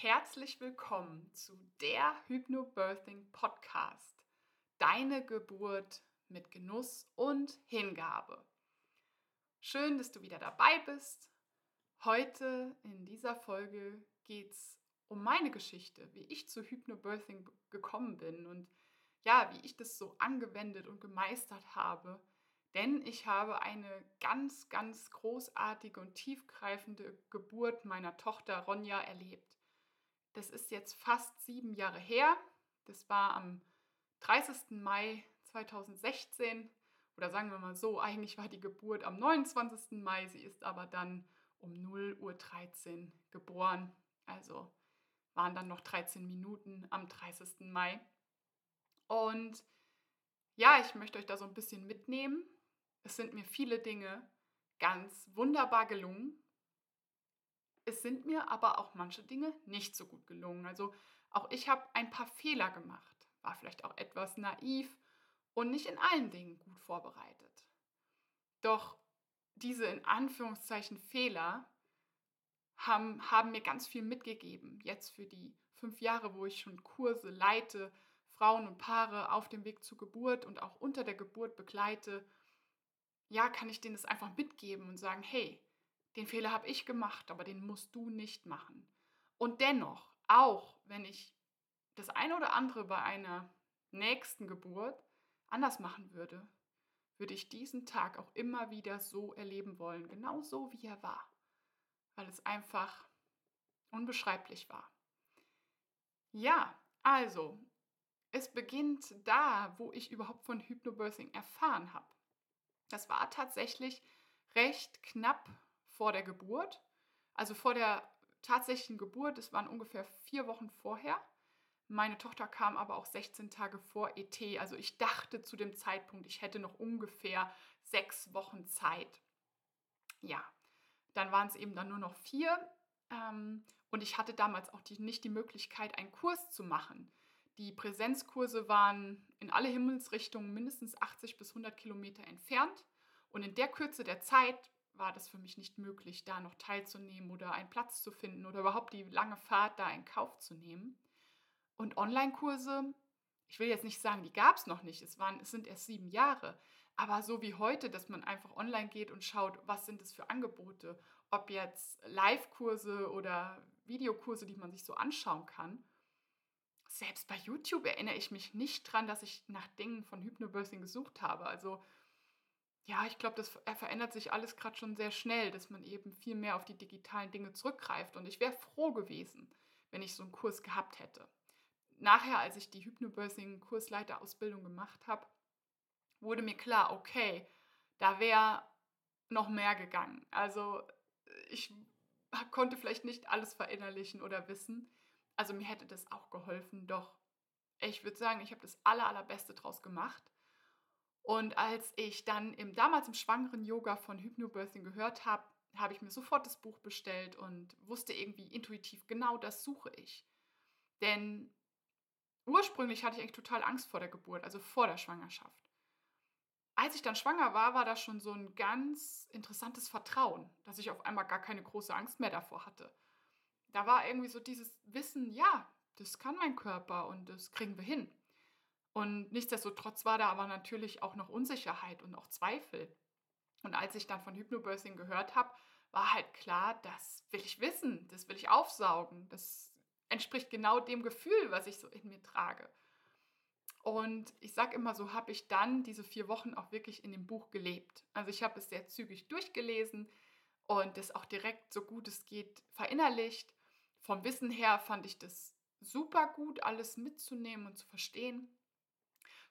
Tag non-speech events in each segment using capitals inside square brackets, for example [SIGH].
Herzlich willkommen zu der Hypnobirthing Podcast. Deine Geburt mit Genuss und Hingabe. Schön, dass du wieder dabei bist. Heute in dieser Folge geht es um meine Geschichte, wie ich zu Hypnobirthing gekommen bin und ja, wie ich das so angewendet und gemeistert habe. Denn ich habe eine ganz, ganz großartige und tiefgreifende Geburt meiner Tochter Ronja erlebt. Das ist jetzt fast sieben Jahre her. Das war am 30. Mai 2016. Oder sagen wir mal so, eigentlich war die Geburt am 29. Mai. Sie ist aber dann um 0 Uhr 13 geboren. Also waren dann noch 13 Minuten am 30. Mai. Und ja, ich möchte euch da so ein bisschen mitnehmen. Es sind mir viele Dinge ganz wunderbar gelungen. Es sind mir aber auch manche Dinge nicht so gut gelungen. Also auch ich habe ein paar Fehler gemacht, war vielleicht auch etwas naiv und nicht in allen Dingen gut vorbereitet. Doch diese in Anführungszeichen Fehler haben, haben mir ganz viel mitgegeben. Jetzt für die fünf Jahre, wo ich schon Kurse leite, Frauen und Paare auf dem Weg zur Geburt und auch unter der Geburt begleite, ja, kann ich denen das einfach mitgeben und sagen, hey, den Fehler habe ich gemacht, aber den musst du nicht machen. Und dennoch, auch wenn ich das eine oder andere bei einer nächsten Geburt anders machen würde, würde ich diesen Tag auch immer wieder so erleben wollen, genau so wie er war, weil es einfach unbeschreiblich war. Ja, also, es beginnt da, wo ich überhaupt von Hypnobirthing erfahren habe. Das war tatsächlich recht knapp vor der Geburt, also vor der tatsächlichen Geburt, es waren ungefähr vier Wochen vorher. Meine Tochter kam aber auch 16 Tage vor ET. Also ich dachte zu dem Zeitpunkt, ich hätte noch ungefähr sechs Wochen Zeit. Ja, dann waren es eben dann nur noch vier. Ähm, und ich hatte damals auch die, nicht die Möglichkeit, einen Kurs zu machen. Die Präsenzkurse waren in alle Himmelsrichtungen mindestens 80 bis 100 Kilometer entfernt. Und in der Kürze der Zeit war das für mich nicht möglich, da noch teilzunehmen oder einen Platz zu finden oder überhaupt die lange Fahrt da in Kauf zu nehmen. Und Online-Kurse, ich will jetzt nicht sagen, die gab es noch nicht, es, waren, es sind erst sieben Jahre, aber so wie heute, dass man einfach online geht und schaut, was sind es für Angebote, ob jetzt Live-Kurse oder Videokurse, die man sich so anschauen kann. Selbst bei YouTube erinnere ich mich nicht dran, dass ich nach Dingen von Hypnobirthing gesucht habe. Also ja, ich glaube, das verändert sich alles gerade schon sehr schnell, dass man eben viel mehr auf die digitalen Dinge zurückgreift. Und ich wäre froh gewesen, wenn ich so einen Kurs gehabt hätte. Nachher, als ich die Hypnobirthing-Kursleiterausbildung gemacht habe, wurde mir klar, okay, da wäre noch mehr gegangen. Also ich konnte vielleicht nicht alles verinnerlichen oder wissen. Also mir hätte das auch geholfen, doch ich würde sagen, ich habe das aller, allerbeste draus gemacht. Und als ich dann im, damals im schwangeren Yoga von Hypnobirthing gehört habe, habe ich mir sofort das Buch bestellt und wusste irgendwie intuitiv, genau das suche ich. Denn ursprünglich hatte ich eigentlich total Angst vor der Geburt, also vor der Schwangerschaft. Als ich dann schwanger war, war das schon so ein ganz interessantes Vertrauen, dass ich auf einmal gar keine große Angst mehr davor hatte. Da war irgendwie so dieses Wissen, ja, das kann mein Körper und das kriegen wir hin. Und nichtsdestotrotz war da aber natürlich auch noch Unsicherheit und auch Zweifel. Und als ich dann von Hypnobirthing gehört habe, war halt klar, das will ich wissen, das will ich aufsaugen. Das entspricht genau dem Gefühl, was ich so in mir trage. Und ich sage immer, so habe ich dann diese vier Wochen auch wirklich in dem Buch gelebt. Also ich habe es sehr zügig durchgelesen und das auch direkt so gut es geht verinnerlicht. Vom Wissen her fand ich das super gut, alles mitzunehmen und zu verstehen.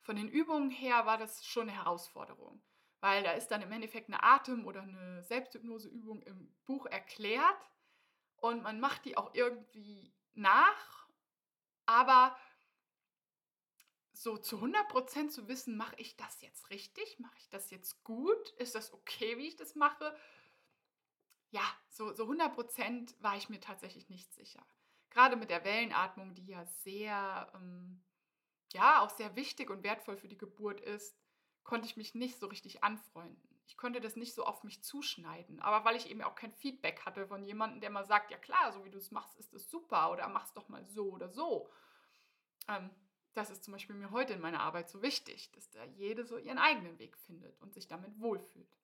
Von den Übungen her war das schon eine Herausforderung, weil da ist dann im Endeffekt eine Atem- oder eine Selbsthypnoseübung im Buch erklärt und man macht die auch irgendwie nach, aber so zu 100% zu wissen, mache ich das jetzt richtig, mache ich das jetzt gut, ist das okay, wie ich das mache? Ja, so, so 100% war ich mir tatsächlich nicht sicher. Gerade mit der Wellenatmung, die ja sehr ähm, ja auch sehr wichtig und wertvoll für die Geburt ist, konnte ich mich nicht so richtig anfreunden. ich konnte das nicht so auf mich zuschneiden. Aber weil ich eben auch kein Feedback hatte von jemandem, der mal sagt, ja klar, so wie du es machst, ist es super oder mach's doch mal so oder so. Ähm, das ist zum Beispiel mir heute in meiner Arbeit so wichtig, dass da jede so ihren eigenen Weg findet und sich damit wohlfühlt.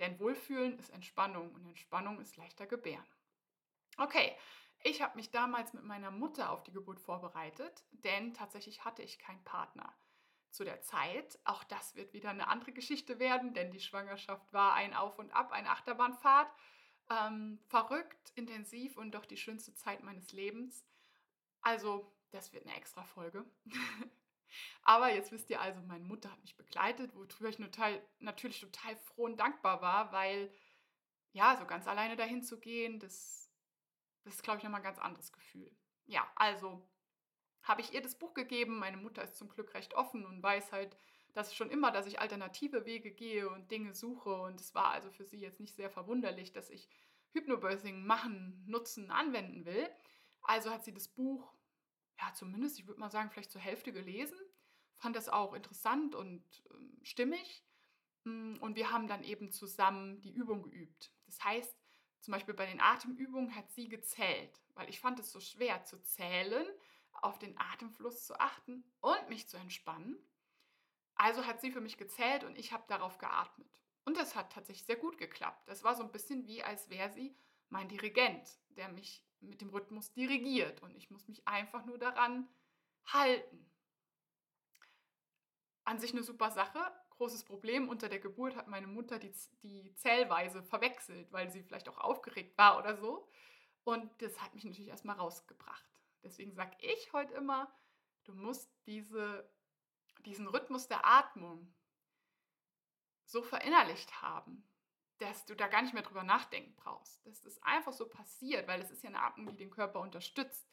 Denn Wohlfühlen ist Entspannung und Entspannung ist leichter gebären. Okay, ich habe mich damals mit meiner Mutter auf die Geburt vorbereitet, denn tatsächlich hatte ich keinen Partner zu der Zeit. Auch das wird wieder eine andere Geschichte werden, denn die Schwangerschaft war ein Auf und Ab, eine Achterbahnfahrt. Ähm, verrückt, intensiv und doch die schönste Zeit meines Lebens. Also, das wird eine extra Folge. [LAUGHS] Aber jetzt wisst ihr also, meine Mutter hat mich begleitet, worüber ich total, natürlich total froh und dankbar war, weil ja, so ganz alleine dahin zu gehen, das, das ist, glaube ich, nochmal ein ganz anderes Gefühl. Ja, also habe ich ihr das Buch gegeben. Meine Mutter ist zum Glück recht offen und weiß halt, dass schon immer, dass ich alternative Wege gehe und Dinge suche. Und es war also für sie jetzt nicht sehr verwunderlich, dass ich Hypnobirthing machen, nutzen, anwenden will. Also hat sie das Buch, ja, zumindest, ich würde mal sagen, vielleicht zur Hälfte gelesen, fand das auch interessant und äh, stimmig. Mm, und wir haben dann eben zusammen die Übung geübt. Das heißt, zum Beispiel bei den Atemübungen hat sie gezählt, weil ich fand es so schwer zu zählen auf den Atemfluss zu achten und mich zu entspannen. Also hat sie für mich gezählt und ich habe darauf geatmet. Und das hat tatsächlich sehr gut geklappt. Das war so ein bisschen wie, als wäre sie mein Dirigent, der mich mit dem Rhythmus dirigiert. Und ich muss mich einfach nur daran halten. An sich eine super Sache. Großes Problem. Unter der Geburt hat meine Mutter die, die Zählweise verwechselt, weil sie vielleicht auch aufgeregt war oder so. Und das hat mich natürlich erstmal rausgebracht. Deswegen sage ich heute immer, du musst diese, diesen Rhythmus der Atmung so verinnerlicht haben, dass du da gar nicht mehr drüber nachdenken brauchst. Dass das einfach so passiert, weil es ist ja eine Atmung, die den Körper unterstützt,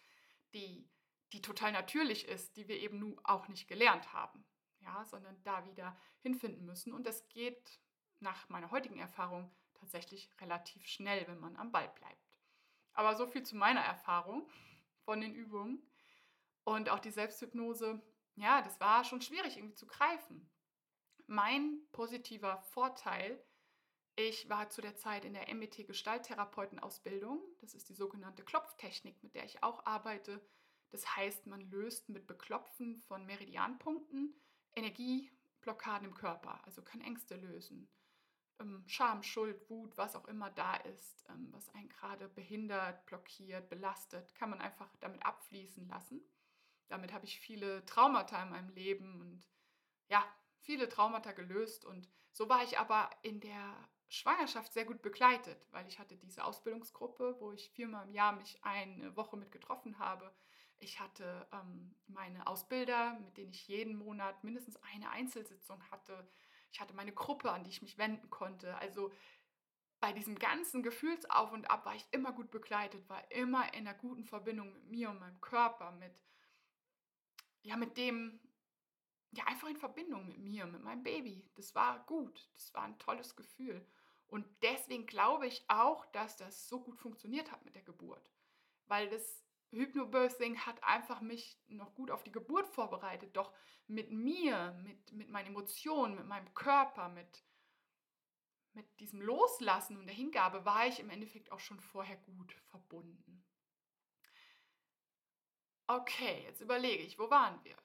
die, die total natürlich ist, die wir eben nun auch nicht gelernt haben, ja, sondern da wieder hinfinden müssen. Und das geht nach meiner heutigen Erfahrung tatsächlich relativ schnell, wenn man am Ball bleibt. Aber so viel zu meiner Erfahrung von den Übungen. Und auch die Selbsthypnose, ja, das war schon schwierig irgendwie zu greifen. Mein positiver Vorteil, ich war zu der Zeit in der MET Gestalttherapeutenausbildung. Das ist die sogenannte Klopftechnik, mit der ich auch arbeite. Das heißt, man löst mit Beklopfen von Meridianpunkten Energieblockaden im Körper, also kann Ängste lösen, ähm, Scham, Schuld, Wut, was auch immer da ist, ähm, was einen gerade behindert, blockiert, belastet, kann man einfach damit abfließen lassen. Damit habe ich viele Traumata in meinem Leben und ja, viele Traumata gelöst. Und so war ich aber in der Schwangerschaft sehr gut begleitet, weil ich hatte diese Ausbildungsgruppe, wo ich viermal im Jahr mich eine Woche mit getroffen habe. Ich hatte ähm, meine Ausbilder, mit denen ich jeden Monat mindestens eine Einzelsitzung hatte. Ich hatte meine Gruppe, an die ich mich wenden konnte. Also bei diesem ganzen Gefühlsauf und Ab war ich immer gut begleitet, war immer in einer guten Verbindung mit mir und meinem Körper, mit, ja, mit dem, ja, einfach in Verbindung mit mir, mit meinem Baby. Das war gut, das war ein tolles Gefühl. Und deswegen glaube ich auch, dass das so gut funktioniert hat mit der Geburt, weil das Hypnobirthing hat einfach mich noch gut auf die Geburt vorbereitet. Doch mit mir, mit, mit meinen Emotionen, mit meinem Körper, mit, mit diesem Loslassen und der Hingabe war ich im Endeffekt auch schon vorher gut verbunden. Okay, jetzt überlege ich, wo waren wir?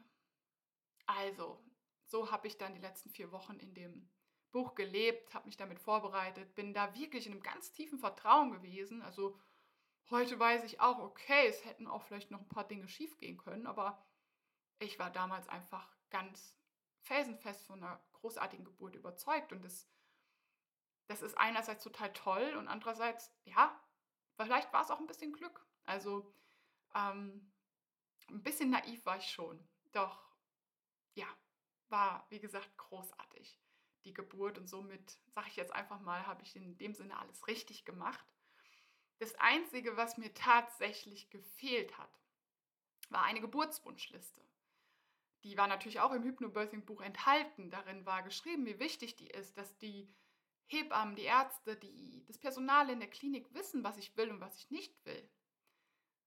Also, so habe ich dann die letzten vier Wochen in dem Buch gelebt, habe mich damit vorbereitet, bin da wirklich in einem ganz tiefen Vertrauen gewesen. Also Heute weiß ich auch, okay, es hätten auch vielleicht noch ein paar Dinge schief gehen können, aber ich war damals einfach ganz felsenfest von einer großartigen Geburt überzeugt und das, das ist einerseits total toll und andererseits, ja, vielleicht war es auch ein bisschen Glück. Also ähm, ein bisschen naiv war ich schon, doch ja, war wie gesagt großartig die Geburt und somit sage ich jetzt einfach mal, habe ich in dem Sinne alles richtig gemacht. Das Einzige, was mir tatsächlich gefehlt hat, war eine Geburtswunschliste. Die war natürlich auch im Hypnobirthing-Buch enthalten. Darin war geschrieben, wie wichtig die ist, dass die Hebammen, die Ärzte, die, das Personal in der Klinik wissen, was ich will und was ich nicht will.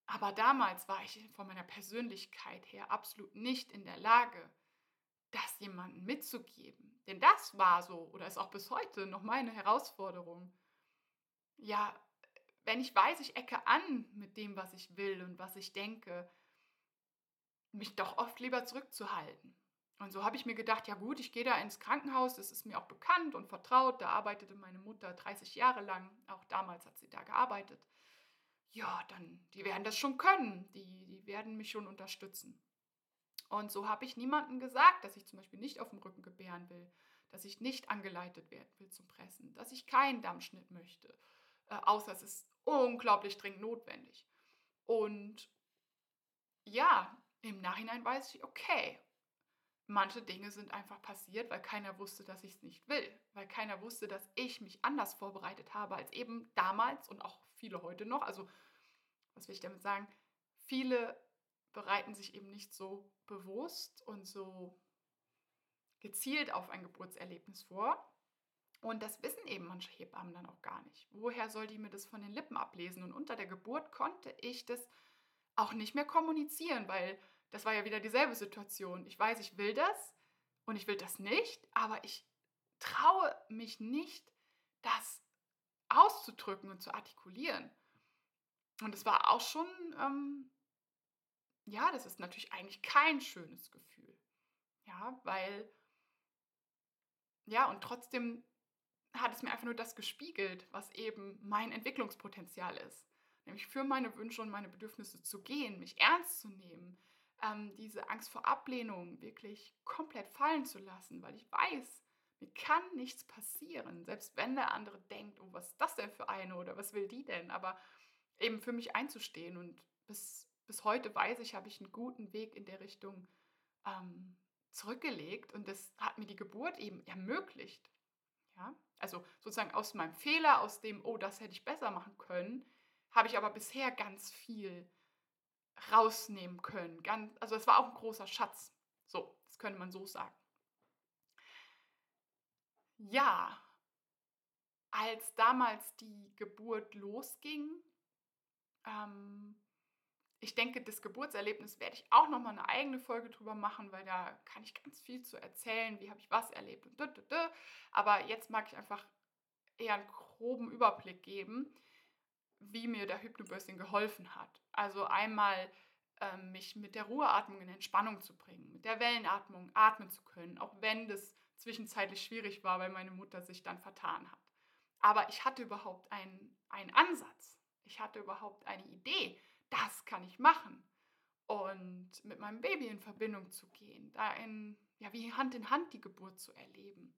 Aber damals war ich von meiner Persönlichkeit her absolut nicht in der Lage, das jemandem mitzugeben. Denn das war so oder ist auch bis heute noch meine Herausforderung. Ja, wenn ich weiß, ich ecke an mit dem, was ich will und was ich denke, mich doch oft lieber zurückzuhalten. Und so habe ich mir gedacht, ja gut, ich gehe da ins Krankenhaus, das ist mir auch bekannt und vertraut. Da arbeitete meine Mutter 30 Jahre lang, auch damals hat sie da gearbeitet. Ja, dann, die werden das schon können, die, die werden mich schon unterstützen. Und so habe ich niemandem gesagt, dass ich zum Beispiel nicht auf dem Rücken gebären will, dass ich nicht angeleitet werden will zum Pressen, dass ich keinen Dammschnitt möchte, äh, außer es ist unglaublich dringend notwendig. Und ja, im Nachhinein weiß ich, okay, manche Dinge sind einfach passiert, weil keiner wusste, dass ich es nicht will, weil keiner wusste, dass ich mich anders vorbereitet habe als eben damals und auch viele heute noch. Also, was will ich damit sagen? Viele bereiten sich eben nicht so bewusst und so gezielt auf ein Geburtserlebnis vor. Und das wissen eben manche Hebammen dann auch gar nicht. Woher soll die mir das von den Lippen ablesen? Und unter der Geburt konnte ich das auch nicht mehr kommunizieren, weil das war ja wieder dieselbe Situation. Ich weiß, ich will das und ich will das nicht, aber ich traue mich nicht, das auszudrücken und zu artikulieren. Und es war auch schon, ähm, ja, das ist natürlich eigentlich kein schönes Gefühl. Ja, weil, ja, und trotzdem hat es mir einfach nur das gespiegelt, was eben mein Entwicklungspotenzial ist. Nämlich für meine Wünsche und meine Bedürfnisse zu gehen, mich ernst zu nehmen, ähm, diese Angst vor Ablehnung wirklich komplett fallen zu lassen, weil ich weiß, mir kann nichts passieren, selbst wenn der andere denkt, oh, was ist das denn für eine oder was will die denn, aber eben für mich einzustehen und bis, bis heute weiß ich, habe ich einen guten Weg in der Richtung ähm, zurückgelegt und das hat mir die Geburt eben ermöglicht. Ja? Also sozusagen aus meinem Fehler, aus dem, oh, das hätte ich besser machen können, habe ich aber bisher ganz viel rausnehmen können. Ganz, also es war auch ein großer Schatz. So, das könnte man so sagen. Ja, als damals die Geburt losging, ähm, ich denke, das Geburtserlebnis werde ich auch noch mal eine eigene Folge drüber machen, weil da kann ich ganz viel zu erzählen, wie habe ich was erlebt und dü, dü. Aber jetzt mag ich einfach eher einen groben Überblick geben, wie mir der Hypnobirthing geholfen hat. Also einmal ähm, mich mit der Ruheatmung in Entspannung zu bringen, mit der Wellenatmung atmen zu können, auch wenn das zwischenzeitlich schwierig war, weil meine Mutter sich dann vertan hat. Aber ich hatte überhaupt einen, einen Ansatz. Ich hatte überhaupt eine Idee. Das kann ich machen. Und mit meinem Baby in Verbindung zu gehen, da in, ja, wie Hand in Hand die Geburt zu erleben.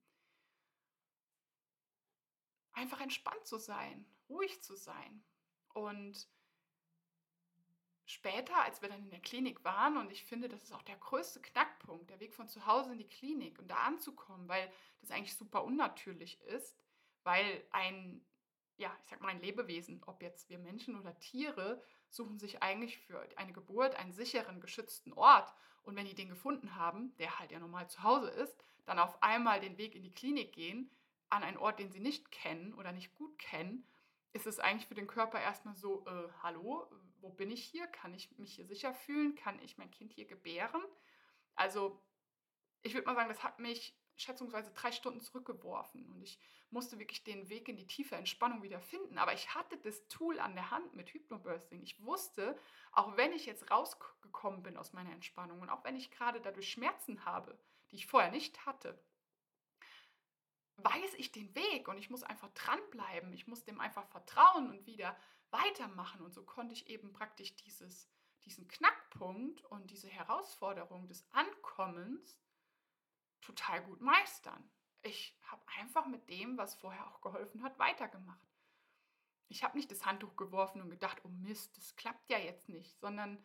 Einfach entspannt zu sein, ruhig zu sein. Und später, als wir dann in der Klinik waren, und ich finde, das ist auch der größte Knackpunkt, der Weg von zu Hause in die Klinik und da anzukommen, weil das eigentlich super unnatürlich ist, weil ein, ja, ich sag mal, ein Lebewesen, ob jetzt wir Menschen oder Tiere, suchen sich eigentlich für eine Geburt einen sicheren, geschützten Ort. Und wenn die den gefunden haben, der halt ja normal zu Hause ist, dann auf einmal den Weg in die Klinik gehen, an einen Ort, den sie nicht kennen oder nicht gut kennen, ist es eigentlich für den Körper erstmal so, äh, hallo, wo bin ich hier? Kann ich mich hier sicher fühlen? Kann ich mein Kind hier gebären? Also ich würde mal sagen, das hat mich schätzungsweise drei Stunden zurückgeworfen und ich musste wirklich den Weg in die tiefe Entspannung wieder finden. Aber ich hatte das Tool an der Hand mit Hypnobirthing. Ich wusste, auch wenn ich jetzt rausgekommen bin aus meiner Entspannung und auch wenn ich gerade dadurch Schmerzen habe, die ich vorher nicht hatte, weiß ich den Weg und ich muss einfach dranbleiben. Ich muss dem einfach vertrauen und wieder weitermachen. Und so konnte ich eben praktisch dieses, diesen Knackpunkt und diese Herausforderung des Ankommens total gut meistern. Ich habe einfach mit dem, was vorher auch geholfen hat, weitergemacht. Ich habe nicht das Handtuch geworfen und gedacht, oh Mist, das klappt ja jetzt nicht, sondern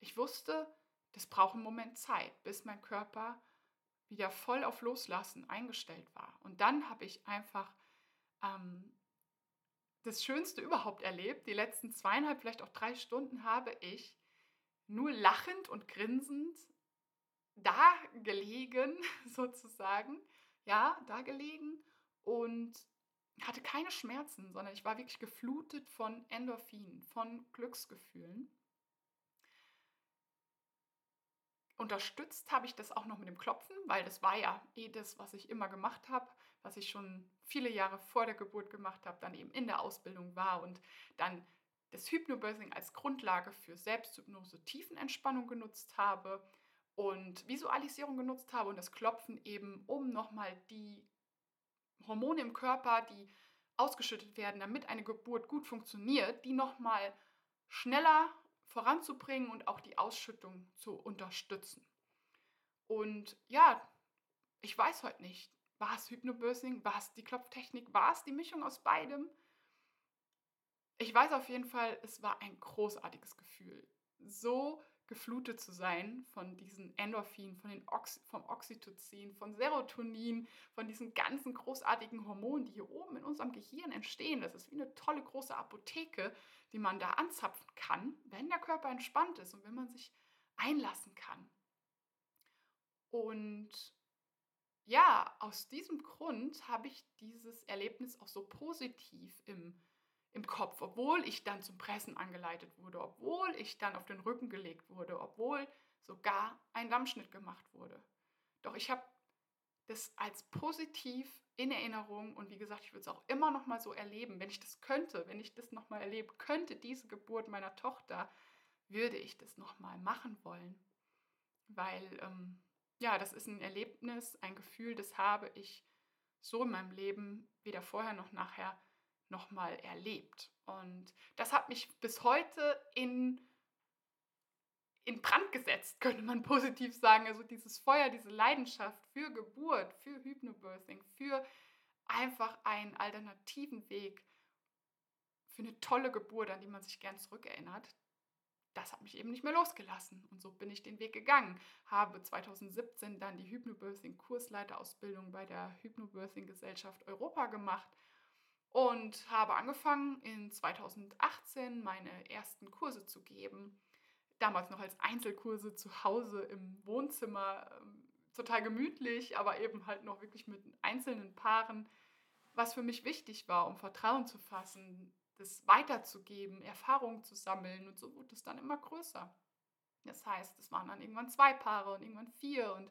ich wusste, das braucht einen Moment Zeit, bis mein Körper wieder voll auf Loslassen eingestellt war. Und dann habe ich einfach ähm, das Schönste überhaupt erlebt. Die letzten zweieinhalb, vielleicht auch drei Stunden habe ich nur lachend und grinsend da gelegen, [LAUGHS] sozusagen. Ja, da gelegen und hatte keine Schmerzen, sondern ich war wirklich geflutet von Endorphinen, von Glücksgefühlen. unterstützt habe ich das auch noch mit dem Klopfen, weil das war ja eh das, was ich immer gemacht habe, was ich schon viele Jahre vor der Geburt gemacht habe, dann eben in der Ausbildung war und dann das Hypnobirthing als Grundlage für Selbsthypnose, Tiefenentspannung genutzt habe und Visualisierung genutzt habe und das Klopfen eben, um nochmal die Hormone im Körper, die ausgeschüttet werden, damit eine Geburt gut funktioniert, die nochmal schneller voranzubringen und auch die Ausschüttung zu unterstützen. Und ja, ich weiß heute nicht, war es Hypnobirthing, war es die Klopftechnik, war es die Mischung aus beidem? Ich weiß auf jeden Fall, es war ein großartiges Gefühl. So geflutet zu sein von diesen Endorphinen, von den Oxy vom Oxytocin, von Serotonin, von diesen ganzen großartigen Hormonen, die hier oben in unserem Gehirn entstehen. Das ist wie eine tolle große Apotheke, die man da anzapfen kann, wenn der Körper entspannt ist und wenn man sich einlassen kann. Und ja, aus diesem Grund habe ich dieses Erlebnis auch so positiv im im Kopf, obwohl ich dann zum Pressen angeleitet wurde, obwohl ich dann auf den Rücken gelegt wurde, obwohl sogar ein Lammschnitt gemacht wurde. Doch ich habe das als positiv in Erinnerung und wie gesagt, ich würde es auch immer noch mal so erleben, wenn ich das könnte, wenn ich das noch mal erleben könnte, diese Geburt meiner Tochter, würde ich das noch mal machen wollen, weil ähm, ja, das ist ein Erlebnis, ein Gefühl, das habe ich so in meinem Leben weder vorher noch nachher nochmal erlebt. Und das hat mich bis heute in, in Brand gesetzt, [LAUGHS] könnte man positiv sagen. Also dieses Feuer, diese Leidenschaft für Geburt, für Hypnobirthing, für einfach einen alternativen Weg, für eine tolle Geburt, an die man sich gern zurückerinnert, das hat mich eben nicht mehr losgelassen. Und so bin ich den Weg gegangen. Habe 2017 dann die Hypnobirthing-Kursleiterausbildung bei der Hypnobirthing-Gesellschaft Europa gemacht und habe angefangen in 2018 meine ersten Kurse zu geben. Damals noch als Einzelkurse zu Hause im Wohnzimmer, ähm, total gemütlich, aber eben halt noch wirklich mit einzelnen Paaren, was für mich wichtig war, um Vertrauen zu fassen, das weiterzugeben, Erfahrungen zu sammeln und so wurde es dann immer größer. Das heißt, es waren dann irgendwann zwei Paare und irgendwann vier und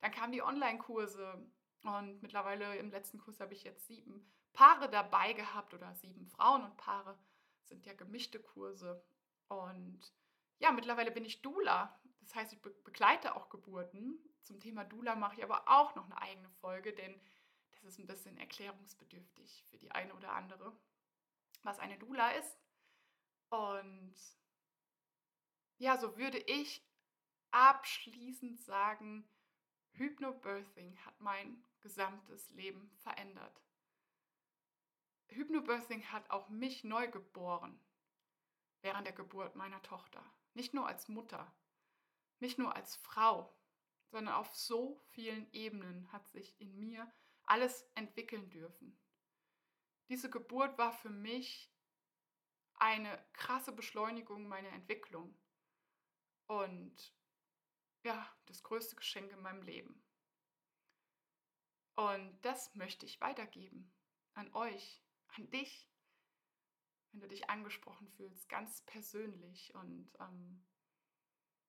dann kamen die Online-Kurse und mittlerweile im letzten Kurs habe ich jetzt sieben Paare dabei gehabt oder sieben Frauen und Paare sind ja gemischte Kurse. Und ja, mittlerweile bin ich Dula. Das heißt, ich be begleite auch Geburten. Zum Thema Dula mache ich aber auch noch eine eigene Folge, denn das ist ein bisschen erklärungsbedürftig für die eine oder andere, was eine Dula ist. Und ja, so würde ich abschließend sagen, Hypnobirthing hat mein gesamtes Leben verändert. Hypnobirthing hat auch mich neu geboren während der Geburt meiner Tochter. Nicht nur als Mutter, nicht nur als Frau, sondern auf so vielen Ebenen hat sich in mir alles entwickeln dürfen. Diese Geburt war für mich eine krasse Beschleunigung meiner Entwicklung und ja, das größte Geschenk in meinem Leben. Und das möchte ich weitergeben an euch, an dich, wenn du dich angesprochen fühlst, ganz persönlich. Und ähm,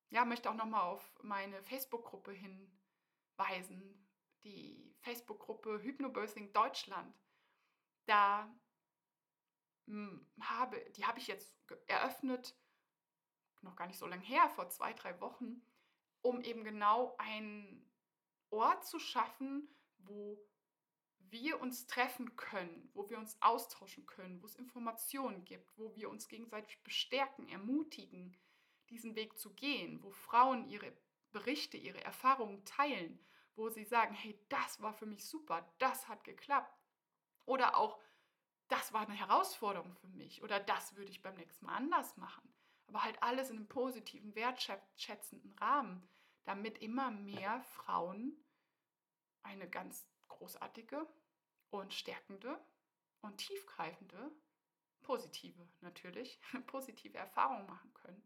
ja, möchte auch nochmal auf meine Facebook-Gruppe hinweisen, die Facebook-Gruppe Hypnobirthing Deutschland. Da hm, habe, die habe ich jetzt eröffnet, noch gar nicht so lange her, vor zwei, drei Wochen, um eben genau einen Ort zu schaffen, wo wir uns treffen können, wo wir uns austauschen können, wo es Informationen gibt, wo wir uns gegenseitig bestärken, ermutigen, diesen Weg zu gehen, wo Frauen ihre Berichte, ihre Erfahrungen teilen, wo sie sagen, hey, das war für mich super, das hat geklappt. Oder auch, das war eine Herausforderung für mich oder das würde ich beim nächsten Mal anders machen. Aber halt alles in einem positiven, wertschätzenden Rahmen, damit immer mehr Frauen eine ganz großartige und stärkende und tiefgreifende, positive natürlich, [LAUGHS] positive Erfahrungen machen können.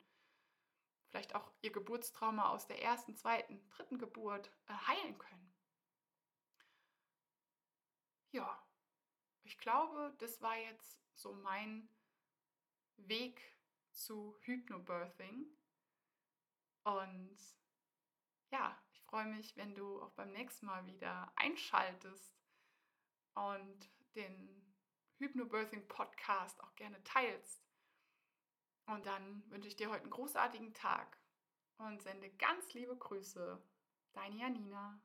Vielleicht auch ihr Geburtstrauma aus der ersten, zweiten, dritten Geburt äh, heilen können. Ja, ich glaube, das war jetzt so mein Weg zu Hypnobirthing. Und ja, ich freue mich, wenn du auch beim nächsten Mal wieder einschaltest und den Hypnobirthing Podcast auch gerne teilst. Und dann wünsche ich dir heute einen großartigen Tag und sende ganz liebe Grüße. Deine Janina.